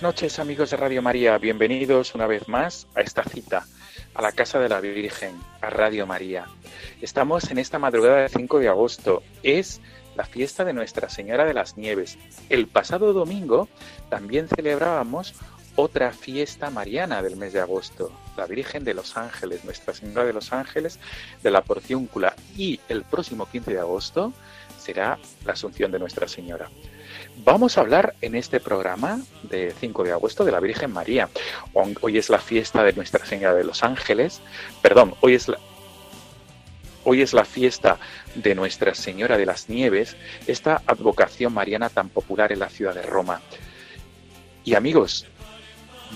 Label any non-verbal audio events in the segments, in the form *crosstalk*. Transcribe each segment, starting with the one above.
Buenas noches amigos de Radio María, bienvenidos una vez más a esta cita, a la Casa de la Virgen, a Radio María. Estamos en esta madrugada del 5 de agosto, es la fiesta de Nuestra Señora de las Nieves. El pasado domingo también celebrábamos otra fiesta mariana del mes de agosto, la Virgen de los Ángeles, Nuestra Señora de los Ángeles de la Porciúncula. Y el próximo 15 de agosto será la Asunción de Nuestra Señora. Vamos a hablar en este programa de 5 de agosto de la Virgen María. Hoy es la fiesta de Nuestra Señora de los Ángeles, perdón, hoy es la, hoy es la fiesta de Nuestra Señora de las Nieves, esta advocación mariana tan popular en la ciudad de Roma. Y amigos,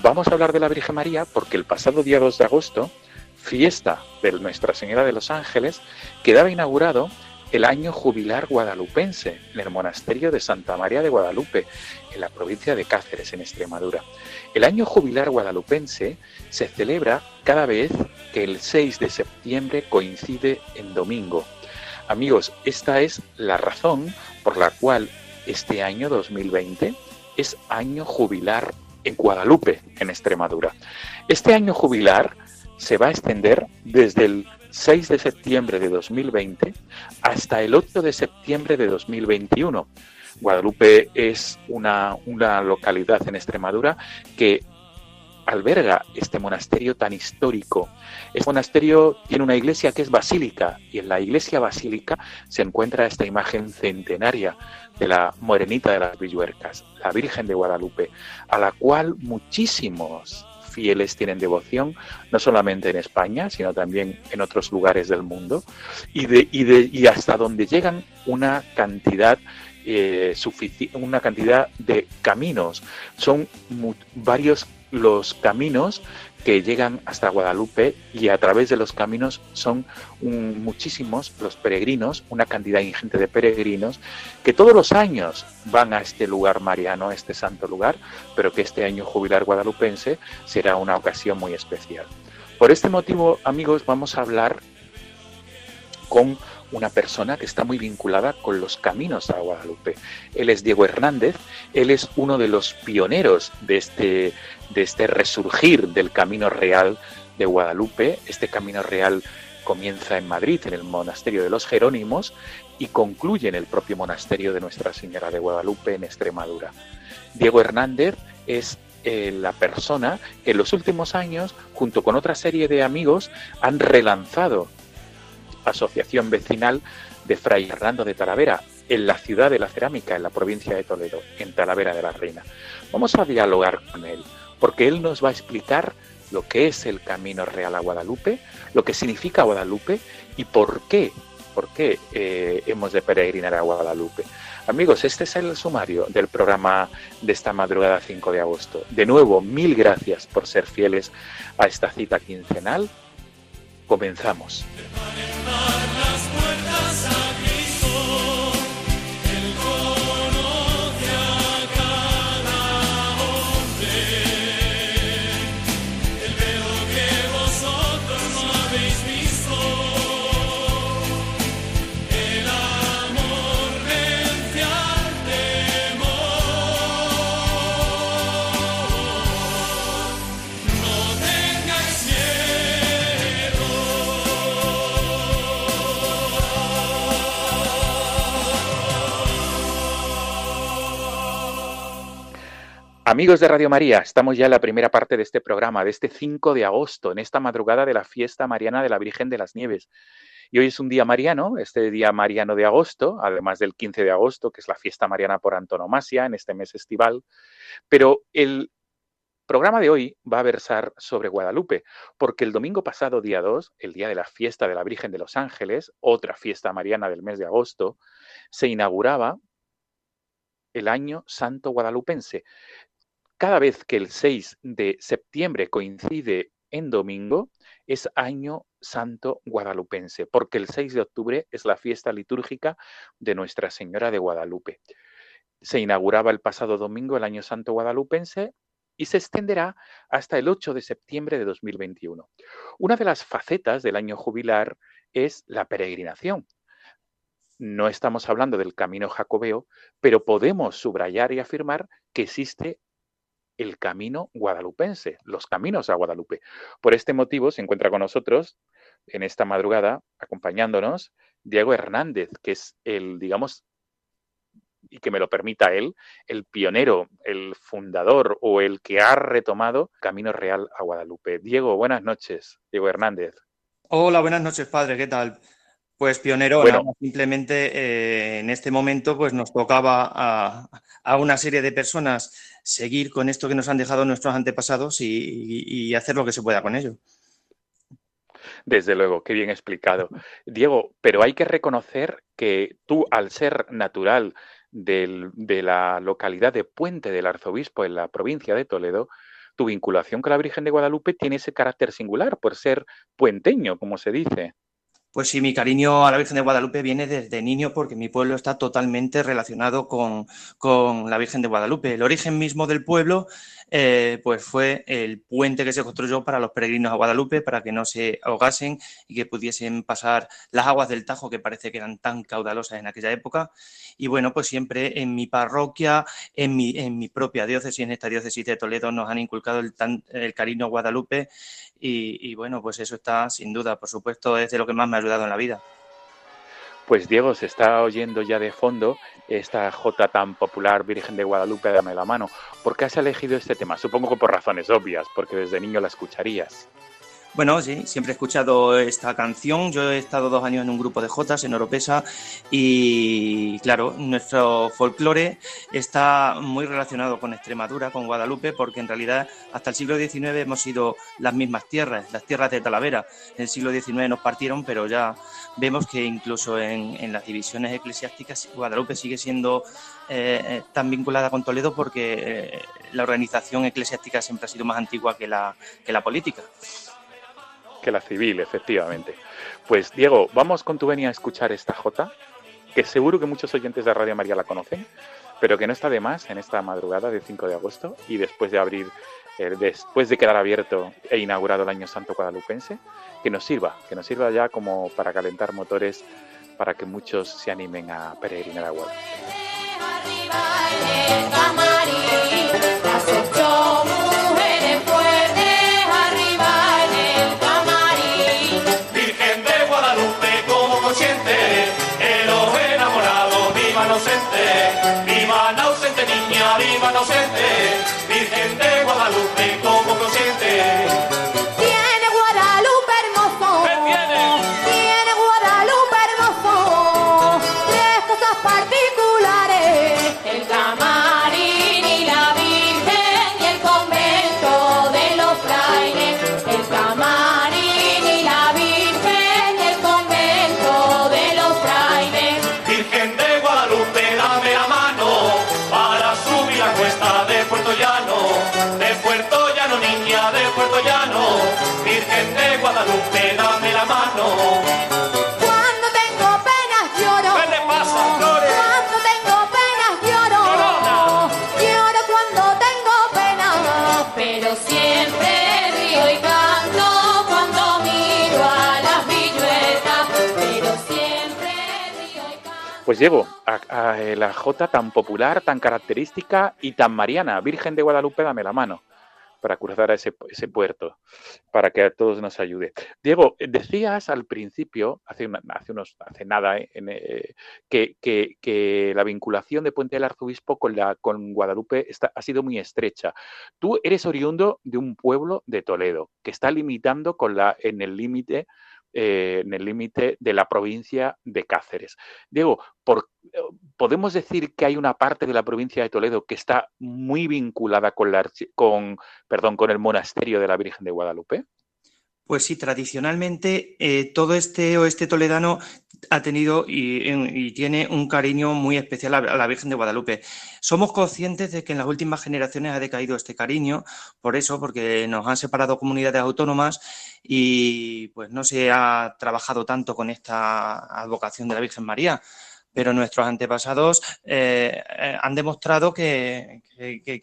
vamos a hablar de la Virgen María porque el pasado día 2 de agosto, fiesta de Nuestra Señora de los Ángeles, quedaba inaugurado el año jubilar guadalupense en el monasterio de Santa María de Guadalupe, en la provincia de Cáceres, en Extremadura. El año jubilar guadalupense se celebra cada vez que el 6 de septiembre coincide en domingo. Amigos, esta es la razón por la cual este año 2020 es año jubilar en Guadalupe, en Extremadura. Este año jubilar se va a extender desde el 6 de septiembre de 2020 hasta el 8 de septiembre de 2021. Guadalupe es una, una localidad en Extremadura que alberga este monasterio tan histórico. Este monasterio tiene una iglesia que es basílica y en la iglesia basílica se encuentra esta imagen centenaria de la morenita de las Villuercas, la Virgen de Guadalupe, a la cual muchísimos fieles tienen devoción, no solamente en España, sino también en otros lugares del mundo, y, de, y, de, y hasta donde llegan una cantidad eh, una cantidad de caminos. Son varios los caminos que llegan hasta Guadalupe y a través de los caminos son muchísimos los peregrinos, una cantidad ingente de peregrinos que todos los años van a este lugar mariano, a este santo lugar, pero que este año jubilar guadalupense será una ocasión muy especial. Por este motivo, amigos, vamos a hablar con una persona que está muy vinculada con los caminos a Guadalupe. Él es Diego Hernández, él es uno de los pioneros de este, de este resurgir del camino real de Guadalupe. Este camino real comienza en Madrid, en el monasterio de los Jerónimos, y concluye en el propio monasterio de Nuestra Señora de Guadalupe en Extremadura. Diego Hernández es eh, la persona que en los últimos años, junto con otra serie de amigos, han relanzado Asociación Vecinal de Fray Hernando de Talavera, en la ciudad de la cerámica, en la provincia de Toledo, en Talavera de la Reina. Vamos a dialogar con él. porque él nos va a explicar lo que es el Camino Real a Guadalupe, lo que significa Guadalupe y por qué, por qué eh, hemos de peregrinar a Guadalupe. Amigos, este es el sumario del programa de esta madrugada 5 de agosto. De nuevo, mil gracias por ser fieles a esta cita quincenal. Comenzamos. Amigos de Radio María, estamos ya en la primera parte de este programa, de este 5 de agosto, en esta madrugada de la fiesta mariana de la Virgen de las Nieves. Y hoy es un día mariano, este día mariano de agosto, además del 15 de agosto, que es la fiesta mariana por antonomasia en este mes estival. Pero el programa de hoy va a versar sobre Guadalupe, porque el domingo pasado, día 2, el día de la fiesta de la Virgen de los Ángeles, otra fiesta mariana del mes de agosto, se inauguraba el año santo guadalupense, cada vez que el 6 de septiembre coincide en domingo, es año santo guadalupense, porque el 6 de octubre es la fiesta litúrgica de Nuestra Señora de Guadalupe. Se inauguraba el pasado domingo el año santo guadalupense y se extenderá hasta el 8 de septiembre de 2021. Una de las facetas del año jubilar es la peregrinación. No estamos hablando del camino jacobeo, pero podemos subrayar y afirmar que existe el camino guadalupense, los caminos a Guadalupe. Por este motivo se encuentra con nosotros en esta madrugada, acompañándonos, Diego Hernández, que es el, digamos, y que me lo permita él, el pionero, el fundador o el que ha retomado Camino Real a Guadalupe. Diego, buenas noches. Diego Hernández. Hola, buenas noches, padre. ¿Qué tal? Pues pionero, simplemente eh, en este momento pues nos tocaba a, a, una serie de personas seguir con esto que nos han dejado nuestros antepasados y, hacer lo que se pueda con ello. Desde luego, qué bien explicado. Diego, pero hay que reconocer que tú, al ser natural de la localidad de Puente del Arzobispo en la provincia de Toledo, tu vinculación con la Virgen de Guadalupe tiene ese carácter singular por ser puenteño, como se dice. Pues sí, mi cariño a la Virgen de Guadalupe viene desde niño porque mi pueblo está totalmente relacionado con, la Virgen de Guadalupe. El origen mismo del pueblo eh, pues fue el puente que se construyó para los peregrinos a Guadalupe para que no se ahogasen y que pudiesen pasar las aguas del Tajo que parece que eran tan caudalosas en aquella época. Y bueno, pues siempre en mi parroquia, en mi, en mi propia diócesis, en esta diócesis de Toledo, nos han inculcado el, el cariño a Guadalupe y, bueno, pues eso está sin duda, por supuesto, es de lo que más me ha ayudado en la vida. Pues Diego, se está oyendo ya de fondo esta jota tan popular, Virgen de Guadalupe, dame la mano. ¿Por qué has elegido este tema? Supongo que por razones obvias, porque desde niño la escucharías. Bueno, sí, siempre he escuchado esta canción. Yo he estado dos años en un grupo de Jotas en Oropesa y, claro, nuestro folclore está muy relacionado con Extremadura, con Guadalupe, porque en realidad hasta el siglo XIX hemos sido las mismas tierras, las tierras de Talavera. En el siglo XIX nos partieron, pero ya vemos que incluso en, las divisiones eclesiásticas Guadalupe sigue siendo eh, eh, tan vinculada con Toledo porque eh, la organización eclesiástica siempre ha sido más antigua que la, que la política que la civil, efectivamente. Pues Diego, vamos con tu venia a escuchar esta jota, que seguro que muchos oyentes de Radio María la conocen, pero que no está de más en esta madrugada del 5 de agosto y después de abrir, eh, después de quedar abierto e inaugurado el Año Santo Guadalupense, que nos sirva, que nos sirva ya como para calentar motores para que muchos se animen a peregrinar a Guadalupe. Guadalupe, dame la mano. Cuando tengo penas lloro. ¿Qué le pasa, Flores? Cuando tengo penas lloro. Llorona. Lloro cuando tengo penas. Pero siempre río y canto cuando miro a las viñuelas. Pero siempre río y canto. Pues Diego, a, a la J tan popular, tan característica y tan mariana, Virgen de Guadalupe, dame la mano para cruzar a ese, puerto, para que a todos nos ayude. Diego, decías al principio, hace, una- hace, unos, hace nada, eh, eh, que, que- que la vinculación de Puente del Arzobispo con, la, con Guadalupe está- ha sido muy estrecha. Tú eres oriundo de un pueblo de Toledo, que está limitando con la, en el límite eh, en el límite de la provincia de Cáceres. Diego, eh, ¿podemos decir que hay una parte de la provincia de Toledo que está muy vinculada con, la, con, perdón, con el monasterio de la Virgen de Guadalupe? Pues sí, tradicionalmente eh, todo este oeste toledano ha tenido y, y tiene un cariño muy especial a, la Virgen de Guadalupe. Somos conscientes de que en las últimas generaciones ha decaído este cariño, por eso, porque nos han separado comunidades autónomas y pues no se ha trabajado tanto con esta advocación de la Virgen María. Pero nuestros antepasados eh, eh, han demostrado que,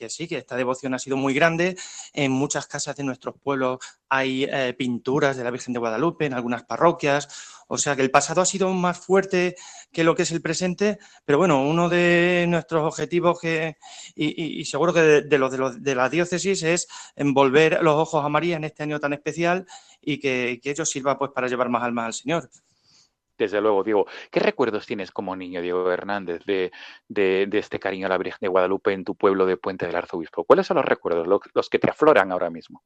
sí, que esta devoción ha sido muy grande. En muchas casas de nuestros pueblos hay eh, pinturas de la Virgen de Guadalupe en algunas parroquias. O sea que el pasado ha sido más fuerte que lo que es el presente, pero bueno, uno de nuestros objetivos que, y, seguro que de, los de, de la diócesis es envolver los ojos a María en este año tan especial y que, que ello sirva pues para llevar más almas al Señor. Desde luego, Diego. ¿Qué recuerdos tienes como niño, Diego Hernández, de, de- este cariño a la Virgen de Guadalupe en tu pueblo de Puente del Arzobispo? ¿Cuáles son los recuerdos, lo- los que te afloran ahora mismo?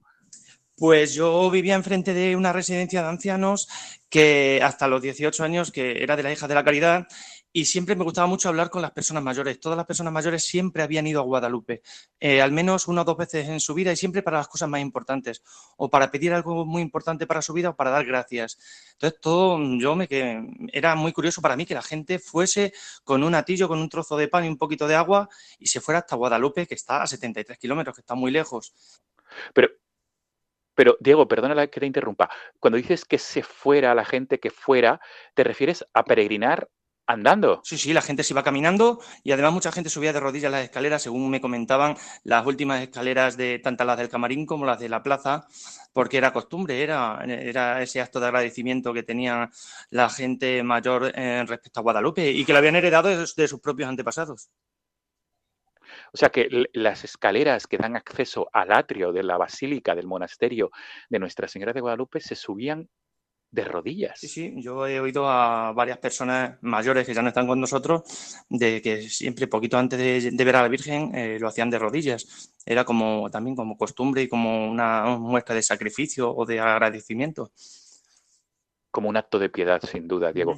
Pues yo vivía enfrente de una residencia de ancianos que hasta los 18 años, que era de la hija de la caridad, y siempre me gustaba mucho hablar con las personas mayores. Todas las personas mayores siempre habían ido a Guadalupe, eh, al menos una o dos veces en su vida y siempre para las cosas más importantes, o para pedir algo muy importante para su vida o para dar gracias. Entonces, todo yo me que era muy curioso para mí que la gente fuese con un atillo, con un trozo de pan y un poquito de agua y se fuera hasta Guadalupe, que está a 73 kilómetros, que está muy lejos. Pero, pero Diego, perdona que te interrumpa. Cuando dices que se fuera la gente, que fuera, ¿te refieres a peregrinar andando? Sí, sí, la gente se iba caminando y además mucha gente subía de rodillas las escaleras, según me comentaban, las últimas escaleras de tanto las del camarín como las de la plaza, porque era costumbre, era, era ese acto de agradecimiento que tenía la gente mayor eh, respecto a Guadalupe y que lo habían heredado de, de sus propios antepasados. O sea que las escaleras que dan acceso al atrio de la basílica del monasterio de Nuestra Señora de Guadalupe se subían de rodillas. Sí, sí, yo he oído a varias personas mayores que ya no están con nosotros de que siempre, poquito antes de, de ver a la Virgen, eh, lo hacían de rodillas. Era como también como costumbre y como una muestra de sacrificio o de agradecimiento. como un acto de piedad, sin duda, Diego.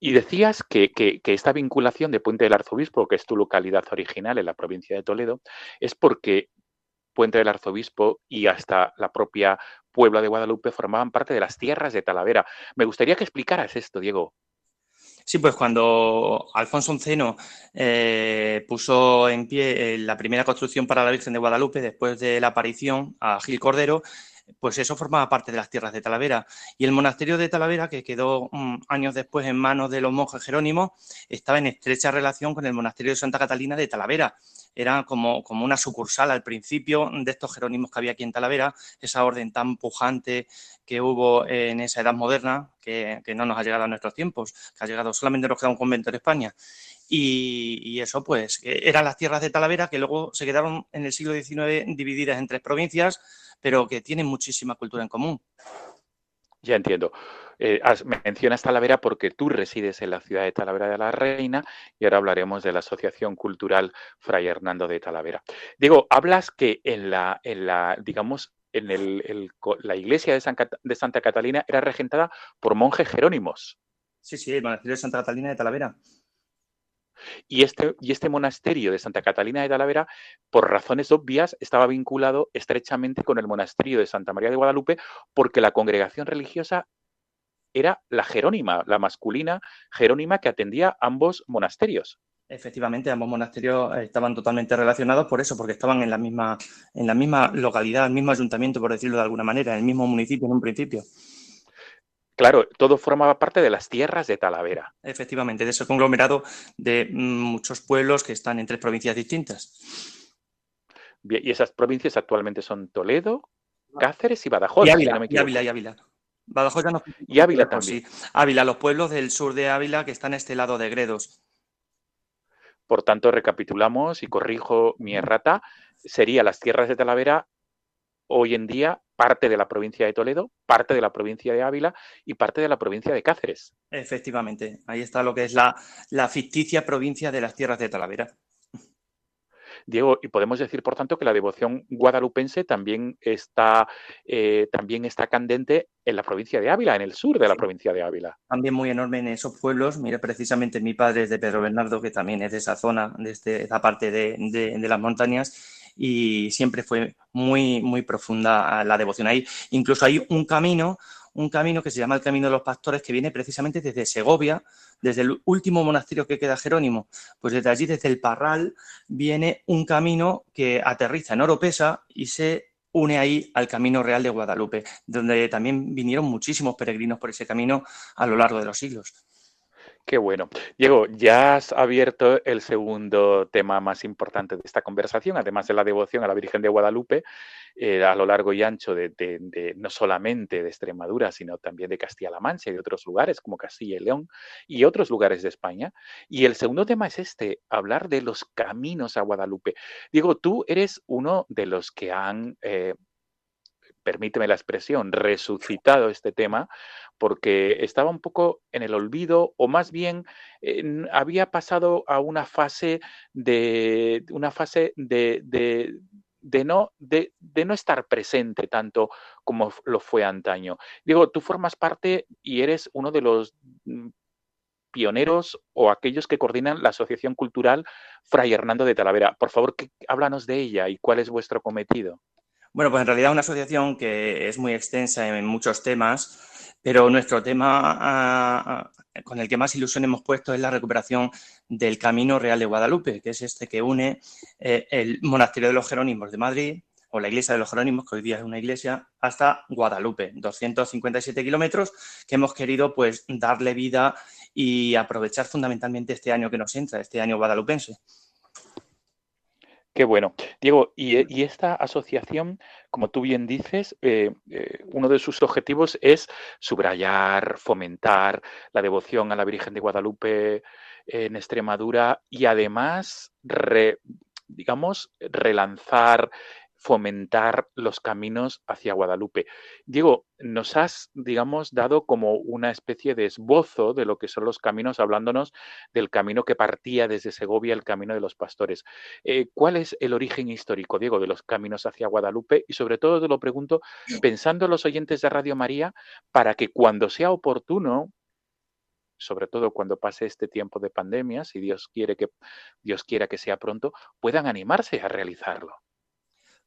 Y decías que, que- que esta vinculación de Puente del Arzobispo, que es tu localidad original en la provincia de Toledo, es porque Puente del Arzobispo y hasta la propia Puebla de Guadalupe formaban parte de las tierras de Talavera. Me gustaría que explicaras esto, Diego. Sí, pues cuando Alfonso XI eh, puso en pie eh, la primera construcción para la Virgen de Guadalupe después de la aparición a Gil Cordero, pues eso formaba parte de las tierras de Talavera. Y el monasterio de Talavera, que quedó mm, años después en manos de los monjes jerónimos, estaba en estrecha relación con el monasterio de Santa Catalina de Talavera. Era como, como una sucursal al principio de estos jerónimos que había aquí en Talavera, esa orden tan pujante que hubo en esa edad moderna, que, que no nos ha llegado a nuestros tiempos, que ha llegado solamente nos queda un convento en España. Y, y eso, pues, eran las tierras de Talavera que luego se quedaron en el siglo XIX divididas en tres provincias, pero que tienen muchísima cultura en común. Ya entiendo. Eh, mencionas Talavera porque tú resides en la ciudad de Talavera de la Reina y ahora hablaremos de la Asociación Cultural Fray Hernando de Talavera. Diego, hablas que en la, en la digamos, en el, la iglesia de, San Cata- de Santa Catalina era regentada por monjes jerónimos. Sí, sí, el monasterio de Santa Catalina de Talavera. Y este, y este monasterio de Santa Catalina de Talavera, por razones obvias, estaba vinculado estrechamente con el monasterio de Santa María de Guadalupe, porque la congregación religiosa era la jerónima, la masculina jerónima que atendía ambos monasterios. Efectivamente, ambos monasterios estaban totalmente relacionados por eso, porque estaban en la misma, en la misma localidad, el mismo ayuntamiento, por decirlo de alguna manera, en el mismo municipio en un principio. Claro, todo formaba parte de las tierras de Talavera. Efectivamente, de ese conglomerado de muchos pueblos que están en tres provincias distintas. Bien, y esas provincias actualmente son Toledo, Cáceres y Badajoz. Y si Ávila, no y. Ávila, y Ávila. Badajoz ya no. Y Ávila también. sí. Ávila, los pueblos del sur de Ávila que están a este lado de Gredos. Por tanto, recapitulamos y corrijo mi errata. Sería las tierras de Talavera hoy en día parte de la provincia de Toledo, parte de la provincia de Ávila y parte de la provincia de Cáceres. Efectivamente, ahí está lo que es la, la ficticia provincia de las tierras de Talavera. Diego, y podemos decir, por tanto, que la devoción guadalupense también está, eh, también está candente en la provincia de Ávila, en el sur de la provincia de Ávila. También muy enorme en esos pueblos. Mira, precisamente mi padre es de Pedro Bernardo, que también es de esa zona, de este- esa parte de, de- de las montañas, y siempre fue muy, muy profunda la devoción ahí. Incluso hay un camino, un camino que se llama el Camino de los Pastores, que viene precisamente desde Segovia, desde el último monasterio que queda Jerónimo. Pues desde allí, desde el Parral, viene un camino que aterriza en Oropesa y se une ahí al Camino Real de Guadalupe, donde también vinieron muchísimos peregrinos por ese camino a lo largo de los siglos. Qué bueno. Diego, ya has abierto el segundo tema más importante de esta conversación, además de la devoción a la Virgen de Guadalupe, eh, a lo largo y ancho de, no solamente de Extremadura, sino también de Castilla-La Mancha y de otros lugares como Castilla y León y otros lugares de España. Y el segundo tema es este, hablar de los caminos a Guadalupe. Diego, tú eres uno de los que han... eh, permíteme la expresión, resucitado este tema, porque estaba un poco en el olvido, o más bien eh, había pasado a una fase de una fase de, de- no, de, no estar presente tanto como lo fue antaño. Digo, tú formas parte y eres uno de los mm, pioneros o aquellos que coordinan la Asociación Cultural Fray Hernando de Talavera. Por favor, que- háblanos de ella y cuál es vuestro cometido. Bueno, pues en realidad una asociación que es muy extensa en muchos temas, pero nuestro tema ah, ah, con el que más ilusión hemos puesto es la recuperación del Camino Real de Guadalupe, que es este que une eh, el Monasterio de los Jerónimos de Madrid o la Iglesia de los Jerónimos, que hoy día es una iglesia, hasta Guadalupe, 257 kilómetros, que hemos querido pues darle vida y aprovechar fundamentalmente este año que nos entra, este año guadalupense. Qué bueno. Diego, y, eh, y esta asociación, como tú bien dices, eh, eh, uno de sus objetivos es subrayar, fomentar la devoción a la Virgen de Guadalupe en Extremadura y además, re- digamos, relanzar, fomentar los caminos hacia Guadalupe. Diego, nos has, digamos, dado como una especie de esbozo de lo que son los caminos, hablándonos del camino que partía desde Segovia, el camino de los pastores. Eh, ¿Cuál es el origen histórico, Diego, de los caminos hacia Guadalupe? Y sobre todo te lo pregunto pensando en los oyentes de Radio María para que cuando sea oportuno, sobre todo cuando pase este tiempo de pandemia, si Dios quiere que Dios quiera que sea pronto, puedan animarse a realizarlo.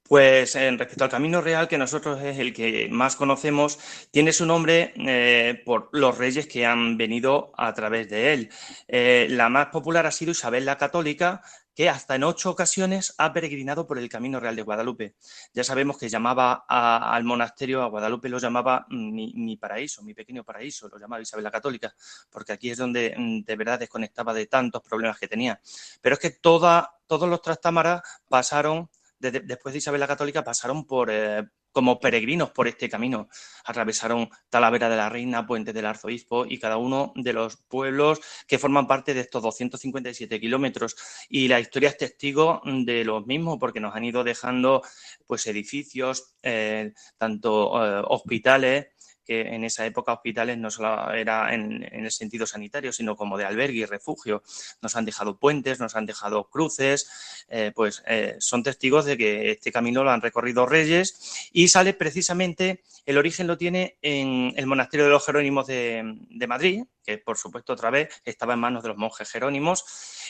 Pues en respecto al Camino Real, que nosotros es el que más conocemos, tiene su nombre eh, por los reyes que han venido a través de él. Eh, la más popular ha sido Isabel la Católica, que hasta en ocho ocasiones ha peregrinado por el Camino Real de Guadalupe. Ya sabemos que llamaba al monasterio, a Guadalupe lo llamaba mi, mi paraíso, mi pequeño paraíso, lo llamaba Isabel la Católica, porque aquí es donde mm, de verdad desconectaba de tantos problemas que tenía. Pero es que toda, todos los trastámaras pasaron después de Isabel la Católica pasaron por, eh, como peregrinos por este camino. Atravesaron Talavera de la Reina, Puente del Arzobispo y cada uno de los pueblos que forman parte de estos 257 kilómetros. Y la historia es testigo de los mismos porque nos han ido dejando pues, edificios, eh, tanto eh, hospitales, que en esa época hospitales no solo era en, el sentido sanitario, sino como de albergue y refugio. Nos han dejado puentes, nos han dejado cruces, eh, pues eh, son testigos de que este camino lo han recorrido reyes y sale precisamente, el origen lo tiene en el monasterio de los Jerónimos de, de Madrid, que por supuesto otra vez estaba en manos de los monjes jerónimos,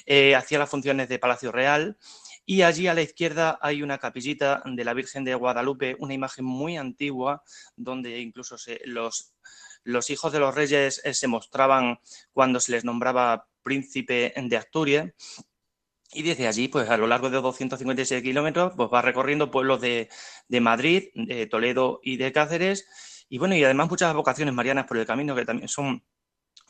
eh, hacía las funciones de Palacio Real y allí a la izquierda hay una capillita de la Virgen de Guadalupe, una imagen muy antigua donde incluso se- los, los hijos de los reyes eh, se mostraban cuando se les nombraba príncipe de Asturias Y desde allí, pues a lo largo de 256 kilómetros, pues va recorriendo pueblos de, de Madrid, de Toledo y de Cáceres. Y bueno, y además muchas vocaciones marianas por el camino que también son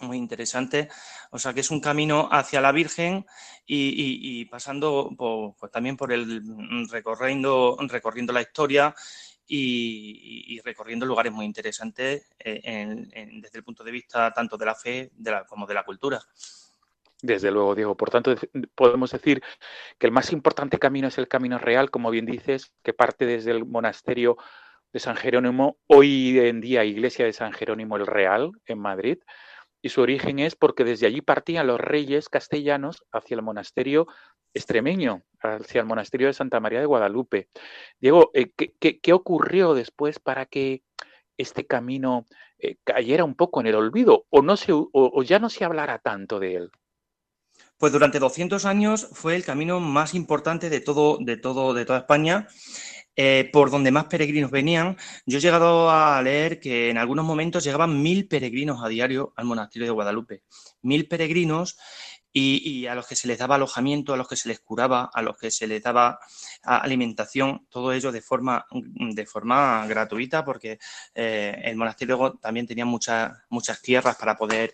muy interesantes. O sea, que es un camino hacia la Virgen y, pasando pues también por el recorriendo, recorriendo la historia y, recorriendo lugares muy interesantes eh, en- desde el punto de vista tanto de la fe de la- como de la cultura. Desde luego, Diego. Por tanto, podemos decir que el más importante camino es el camino real, como bien dices, que parte desde el monasterio de San Jerónimo, hoy en día Iglesia de San Jerónimo el Real, en Madrid, y su origen es porque desde allí partían los reyes castellanos hacia el monasterio extremeño, hacia el monasterio de Santa María de Guadalupe. Diego, eh, ¿qué, qué- ocurrió después para que este camino eh, cayera un poco en el olvido o, no se, o ya no se hablara tanto de él? Pues durante 200 años fue el camino más importante de todo, de todo, de toda España, eh, por donde más peregrinos venían. Yo he llegado a leer que en algunos momentos llegaban mil peregrinos a diario al monasterio de Guadalupe. Mil peregrinos y, a los que se les daba alojamiento, a los que se les curaba, a los que se les daba a, alimentación, todo ello de forma, de forma gratuita, porque eh, el monasterio también tenía muchas, muchas tierras para poder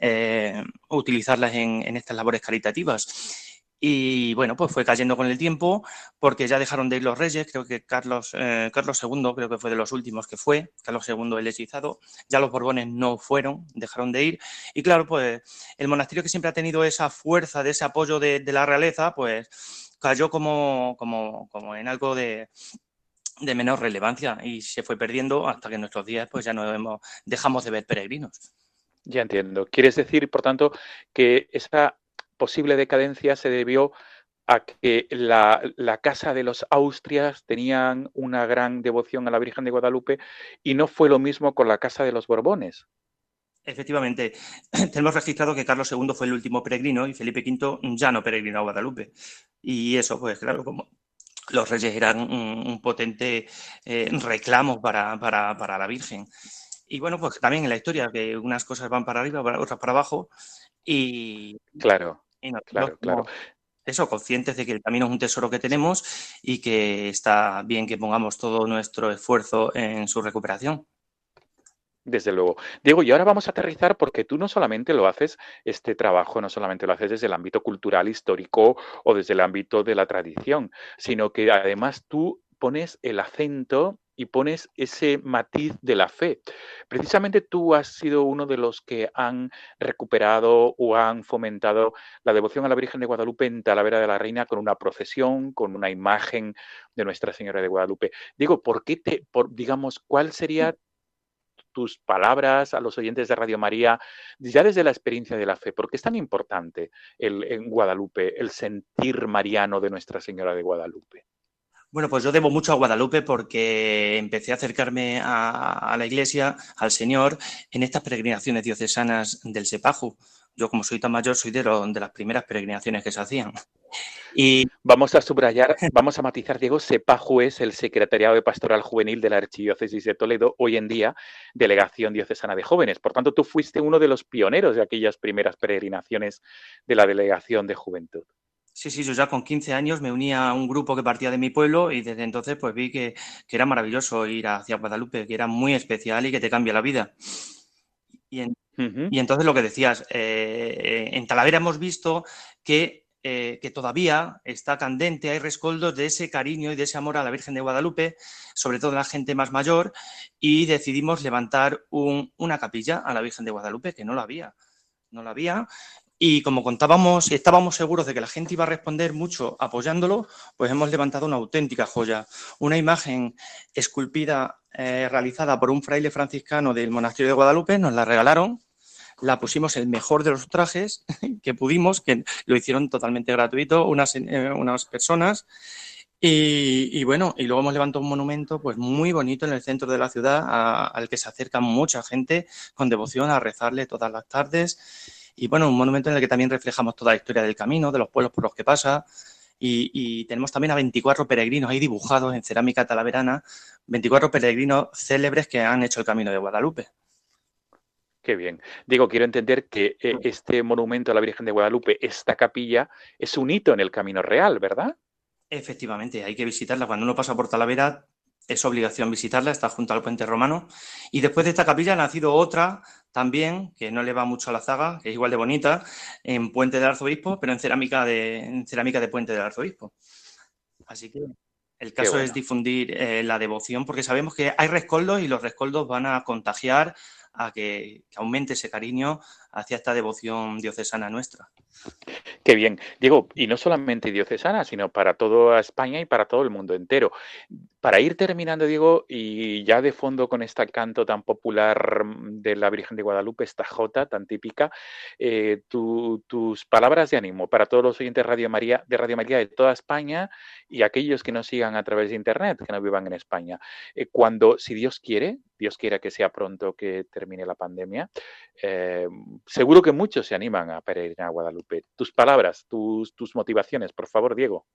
eh, utilizarlas en estas labores caritativas. Y bueno, pues fue cayendo con el tiempo porque ya dejaron de ir los reyes, creo que Carlos, eh, Carlos II creo que fue de los últimos que fue, Carlos II el hechizado, ya los Borbones no fueron, dejaron de ir. Y claro, pues el monasterio que siempre ha tenido esa fuerza, de ese apoyo de, la realeza, pues cayó como, como, como en algo de, de menor relevancia y se fue perdiendo hasta que en nuestros días pues ya no hemos, dejamos de ver peregrinos. Ya entiendo. ¿Quieres decir, por tanto, que esa posible decadencia se debió a que la, la casa de los Austrias tenían una gran devoción a la Virgen de Guadalupe y no fue lo mismo con la casa de los Borbones? Efectivamente, *clears throat* tenemos registrado que Carlos II fue el último peregrino y Felipe V ya no peregrinó a Guadalupe. Y eso, pues claro, como los reyes eran un, un potente eh, reclamo para, para, para, la Virgen. Y bueno, pues también en la historia, que unas cosas van para arriba, otras para abajo. Y, claro, y no, claro, no, claro. Eso, conscientes de que el camino es un tesoro que tenemos y que está bien que pongamos todo nuestro esfuerzo en su recuperación. Desde luego. Diego, y ahora vamos a aterrizar porque tú no solamente lo haces, este trabajo no solamente lo haces desde el ámbito cultural, histórico o desde el ámbito de la tradición, sino que además tú pones el acento y pones ese matiz de la fe. Precisamente tú has sido uno de los que han recuperado o han fomentado la devoción a la Virgen de Guadalupe en Talavera de la Reina con una procesión, con una imagen de Nuestra Señora de Guadalupe. Digo, ¿por qué te, por, digamos, cuál sería tus palabras a los oyentes de Radio María, ya desde la experiencia de la fe, ¿por qué es tan importante el, en Guadalupe el sentir mariano de Nuestra Señora de Guadalupe? Bueno, pues yo debo mucho a Guadalupe porque empecé a acercarme a, la iglesia, al Señor, en estas peregrinaciones diocesanas del Sepaju. Yo, como soy tan mayor, soy de, lo, de las primeras peregrinaciones que se hacían. Y vamos a subrayar, vamos a matizar, Diego, Sepaju es el Secretariado de Pastoral Juvenil de la Archidiócesis de Toledo, hoy en día Delegación Diocesana de Jóvenes. Por tanto, tú fuiste uno de los pioneros de aquellas primeras peregrinaciones de la Delegación de Juventud. Sí, sí, yo ya con 15 años me unía a un grupo que partía de mi pueblo y desde entonces pues vi que, que era maravilloso ir hacia Guadalupe, que era muy especial y que te cambia la vida. Y, en, uh -huh. y entonces lo que decías, eh, en Talavera hemos visto que eh, que todavía está candente, hay rescoldos de ese cariño y de ese amor a la Virgen de Guadalupe, sobre todo la gente más mayor, y decidimos levantar un, una capilla a la Virgen de Guadalupe, que no la había, no la había, y como contábamos y estábamos seguros de que la gente iba a responder mucho apoyándolo, pues hemos levantado una auténtica joya, una imagen esculpida, eh, realizada por un fraile franciscano del monasterio de Guadalupe, nos la regalaron, la pusimos el mejor de los trajes *laughs* que pudimos, que lo hicieron totalmente gratuito unas, eh, unas personas. Y, bueno, y luego hemos levantado un monumento pues muy bonito en el centro de la ciudad al que se acerca mucha gente con devoción a rezarle todas las tardes. Y bueno, un monumento en el que también reflejamos toda la historia del camino, de los pueblos por los que pasa. Y, y tenemos también a 24 peregrinos ahí dibujados en cerámica talaverana, 24 peregrinos célebres que han hecho el camino de Guadalupe. Qué bien. Digo, quiero entender que eh, este monumento a la Virgen de Guadalupe, esta capilla, es un hito en el Camino Real, ¿verdad? Efectivamente, hay que visitarla. Cuando uno pasa por Talavera, es obligación visitarla, está junto al puente romano. Y después de esta capilla ha nacido otra también, que no le va mucho a la zaga, que es igual de bonita, en Puente del Arzobispo, pero en cerámica de, en cerámica de Puente del Arzobispo. Así que el caso bueno. es difundir eh, la devoción, porque sabemos que hay rescoldos y los rescoldos van a contagiar a que, que aumente ese cariño hacia esta devoción diocesana nuestra. Qué bien. Diego, y no solamente diocesana, sino para toda España y para todo el mundo entero. Para ir terminando, Diego, y ya de fondo con este canto tan popular de la Virgen de Guadalupe, esta jota tan típica, eh, tu- tus palabras de ánimo para todos los oyentes de Radio María, de Radio María de toda España y aquellos que nos sigan a través de Internet, que no vivan en España. Eh, cuando, si Dios quiere, Dios quiera que sea pronto que termine la pandemia, eh, seguro que muchos se animan a peregrinar a Guadalupe. Tus palabras, tus, tus motivaciones, por favor, Diego.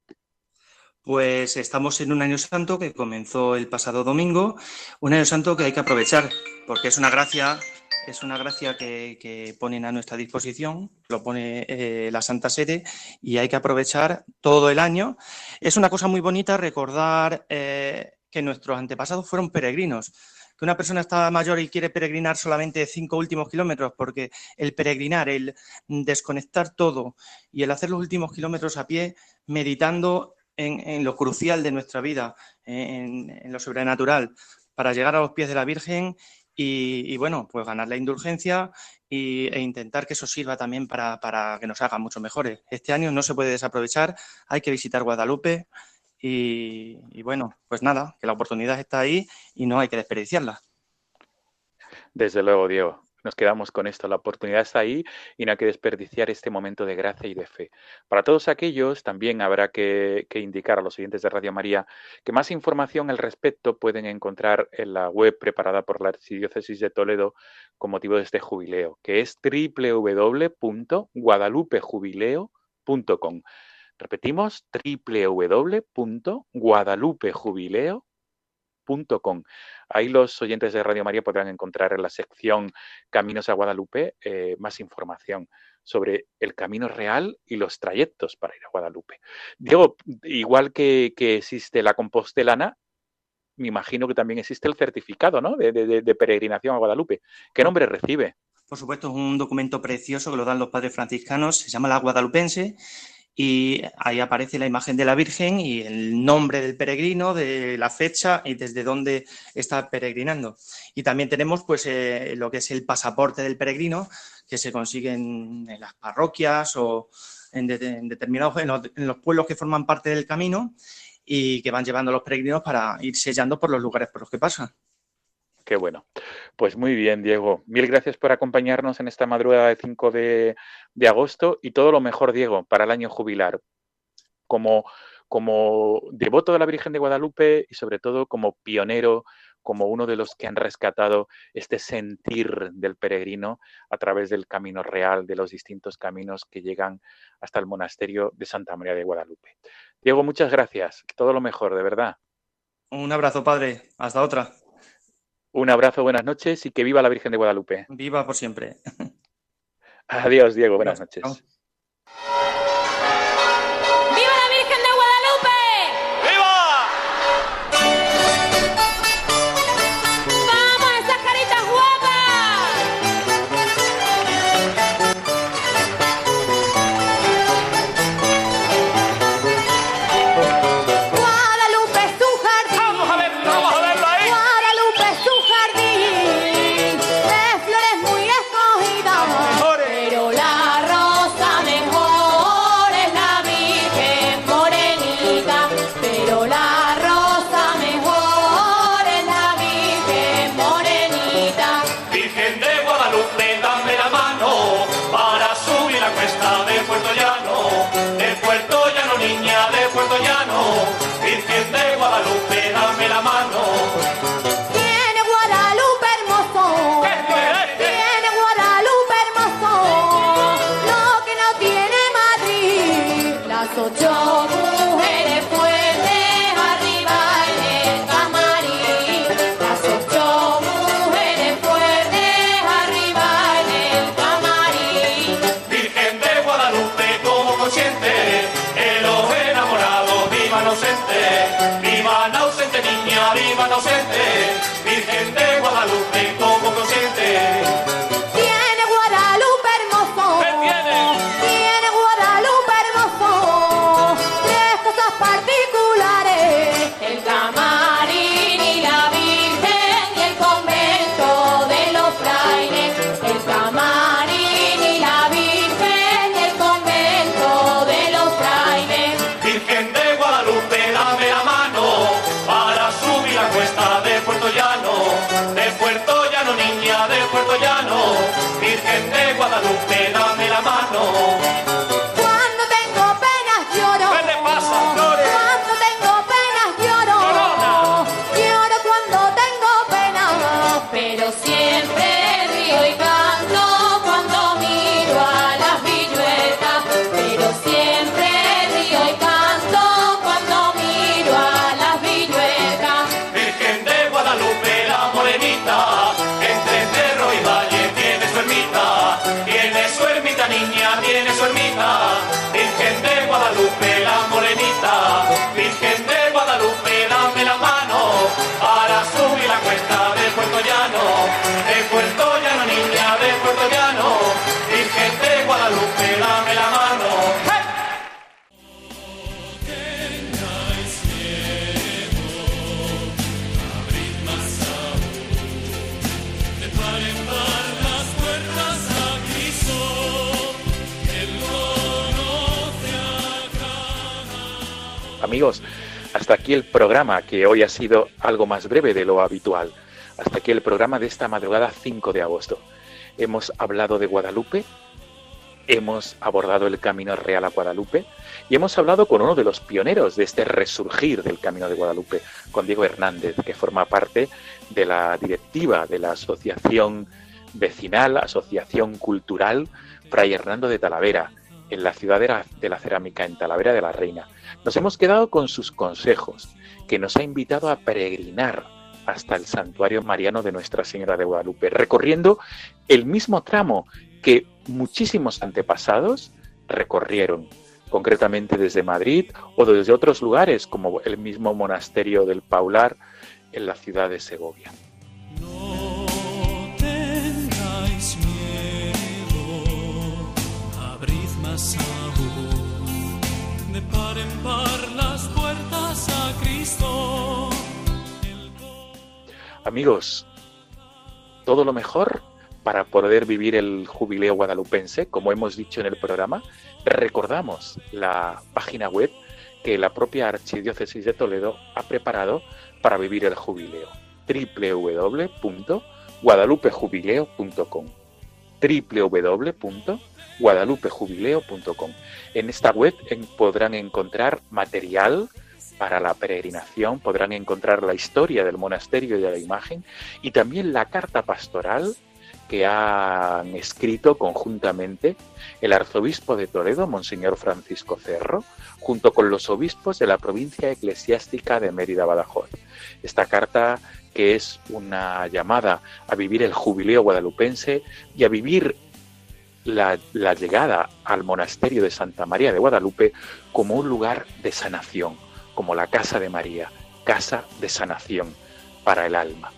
Pues estamos en un año santo que comenzó el pasado domingo, un año santo que hay que aprovechar, porque es una gracia, es una gracia que, que ponen a nuestra disposición, lo pone eh, la Santa Sede, y hay que aprovechar todo el año. Es una cosa muy bonita recordar eh, que nuestros antepasados fueron peregrinos. Que una persona está mayor y quiere peregrinar solamente cinco últimos kilómetros, porque el peregrinar, el desconectar todo y el hacer los últimos kilómetros a pie, meditando en, en lo crucial de nuestra vida, en, lo sobrenatural, para llegar a los pies de la Virgen y, bueno, pues ganar la indulgencia y, e intentar que eso sirva también para, para que nos haga mucho mejores. Este año no se puede desaprovechar, hay que visitar Guadalupe y bueno, pues nada, que la oportunidad está ahí y no hay que desperdiciarla. Desde luego, Diego. Nos quedamos con esto. La oportunidad está ahí y no hay que desperdiciar este momento de gracia y de fe. Para todos aquellos, también habrá que, indicar a los oyentes de Radio María que más información al respecto pueden encontrar en la web preparada por la Archidiócesis de Toledo con motivo de este jubileo, que es www.guadalupejubileo.com. Repetimos, www.guadalupejubileo.com. Ahí los oyentes de Radio María podrán encontrar en la sección Caminos a Guadalupe eh, más información sobre el camino real y los trayectos para ir a Guadalupe. Diego, igual que, existe la compostelana, me imagino que también existe el certificado ¿no? de, de, peregrinación a Guadalupe. ¿Qué nombre recibe? Por supuesto, es un documento precioso que lo dan los padres franciscanos, se llama la Guadalupense y ahí aparece la imagen de la Virgen y el nombre del peregrino, de la fecha y desde dónde está peregrinando. Y también tenemos pues eh, lo que es el pasaporte del peregrino que se consigue en, las parroquias o en, de, en determinados en los, pueblos que forman parte del camino y que van llevando a los peregrinos para ir sellando por los lugares por los que pasan. Qué bueno. Pues muy bien, Diego. Mil gracias por acompañarnos en esta madrugada de 5 de, de agosto y todo lo mejor, Diego, para el año jubilar. Como, como devoto de la Virgen de Guadalupe y sobre todo como pionero, como uno de los que han rescatado este sentir del peregrino a través del camino real, de los distintos caminos que llegan hasta el monasterio de Santa María de Guadalupe. Diego, muchas gracias. Todo lo mejor, de verdad. Un abrazo, padre. Hasta otra. Un abrazo, buenas noches y que viva la Virgen de Guadalupe. Viva por siempre. Adiós, Diego, buenas noches. Tan ausente, de Puerto Llano niña, de Puerto Llano, Virgen de Guadalupe, dame la mano. Amigos, hasta aquí el programa, que hoy ha sido algo más breve de lo habitual. Hasta aquí el programa de esta madrugada 5 de agosto. Hemos hablado de Guadalupe, hemos abordado el Camino Real a Guadalupe y hemos hablado con uno de los pioneros de este resurgir del Camino de Guadalupe, con Diego Hernández, que forma parte de la directiva de la Asociación Vecinal, Asociación Cultural Fray Hernando de Talavera, en la ciudad de la, de la cerámica, en Talavera de la Reina. Nos hemos quedado con sus consejos, que nos ha invitado a peregrinar hasta el santuario mariano de Nuestra Señora de Guadalupe, recorriendo el mismo tramo que muchísimos antepasados recorrieron, concretamente desde Madrid o desde otros lugares, como el mismo monasterio del Paular en la ciudad de Segovia. No miedo, abrid de par en par las puertas a Cristo. Amigos, todo lo mejor para poder vivir el jubileo guadalupense, como hemos dicho en el programa. Recordamos la página web que la propia Archidiócesis de Toledo ha preparado para vivir el jubileo. www.guadalupejubileo.com www.guadalupejubileo.com En esta web podrán encontrar material para la peregrinación, podrán encontrar la historia del monasterio y de la imagen y también la carta pastoral que han escrito conjuntamente el arzobispo de Toledo, Monseñor Francisco Cerro, junto con los obispos de la provincia eclesiástica de Mérida Badajoz. Esta carta que es una llamada a vivir el jubileo guadalupense y a vivir la, la llegada al monasterio de Santa María de Guadalupe como un lugar de sanación, como la casa de María, casa de sanación para el alma.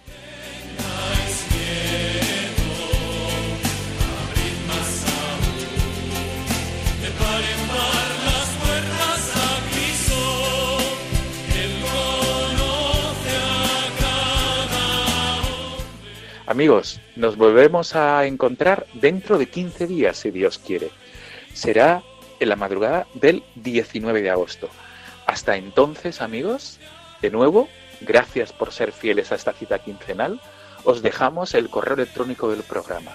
Amigos, nos volvemos a encontrar dentro de 15 días, si Dios quiere. Será en la madrugada del 19 de agosto. Hasta entonces, amigos, de nuevo, gracias por ser fieles a esta cita quincenal. Os dejamos el correo electrónico del programa.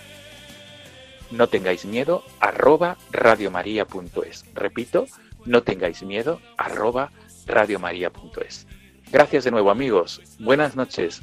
No tengáis miedo, arroba radiomaria.es. Repito, no tengáis miedo, arroba radiomaria.es. Gracias de nuevo, amigos. Buenas noches.